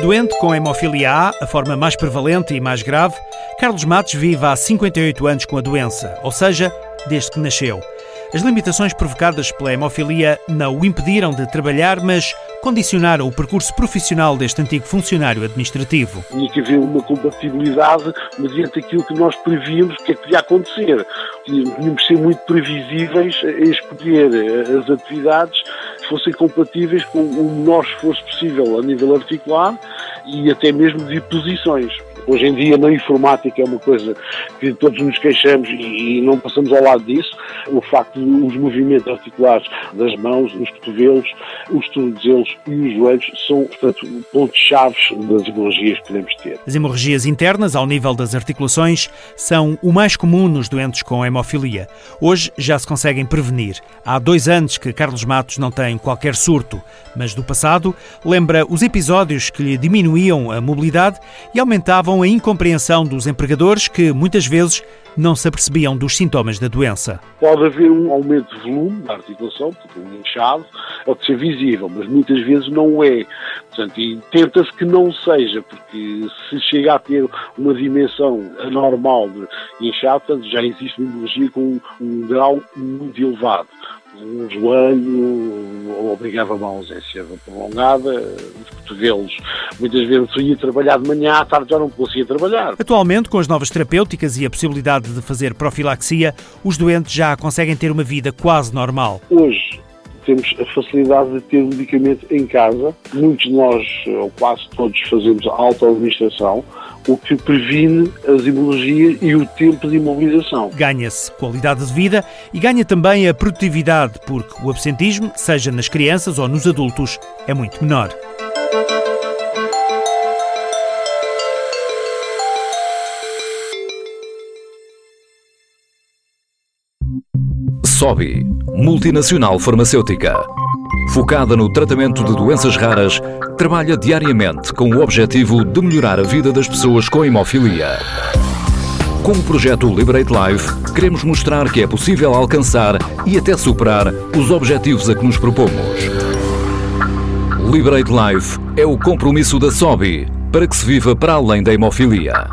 Doente com hemofilia A, a forma mais prevalente e mais grave, Carlos Matos vive há 58 anos com a doença, ou seja, desde que nasceu. As limitações provocadas pela hemofilia não o impediram de trabalhar, mas condicionaram o percurso profissional deste antigo funcionário administrativo. Tinha que haver uma compatibilidade mediante aquilo que nós prevíamos que é podia acontecer. Tínhamos que ser muito previsíveis em escolher as atividades fossem compatíveis com o menor esforço possível a nível articular e até mesmo de posições. Hoje em dia, na informática, é uma coisa que todos nos queixamos e, não passamos ao lado disso. O facto dos movimentos articulares das mãos, os cotovelos, os tornozelos e os joelhos são, portanto, pontos-chave das hemorragias que podemos ter. As hemorragias internas, ao nível das articulações, são o mais comum nos doentes com hemofilia. Hoje já se conseguem prevenir. Há dois anos que Carlos Matos não tem qualquer surto, mas do passado lembra os episódios que lhe diminuíam a mobilidade e aumentavam a incompreensão dos empregadores que muitas vezes não se apercebiam dos sintomas da doença. Pode haver um aumento de volume da articulação, um inchado, pode ser visível, mas muitas vezes não é. Portanto, e tenta-se que não seja, porque se chega a ter uma dimensão anormal de inchado, portanto, já existe uma hemorragia com um grau muito elevado um joelho obrigava a uma ausência prolongada, os cotovelos. Muitas vezes eu ia trabalhar de manhã, à tarde já não conseguia trabalhar. Atualmente, com as novas terapêuticas e a possibilidade de fazer profilaxia, os doentes já conseguem ter uma vida quase normal. Hoje, temos a facilidade de ter medicamento em casa. Muitos de nós, ou quase todos, fazemos auto-administração o que previne as hemorragias e o tempo de imobilização. Ganha-se qualidade de vida e ganha também a produtividade, porque o absentismo, seja nas crianças ou nos adultos, é muito menor. Sobi, multinacional farmacêutica focada no tratamento de doenças raras, trabalha diariamente com o objetivo de melhorar a vida das pessoas com hemofilia. Com o projeto Liberate Life, queremos mostrar que é possível alcançar e até superar os objetivos a que nos propomos. Liberate Life é o compromisso da SOBI para que se viva para além da hemofilia.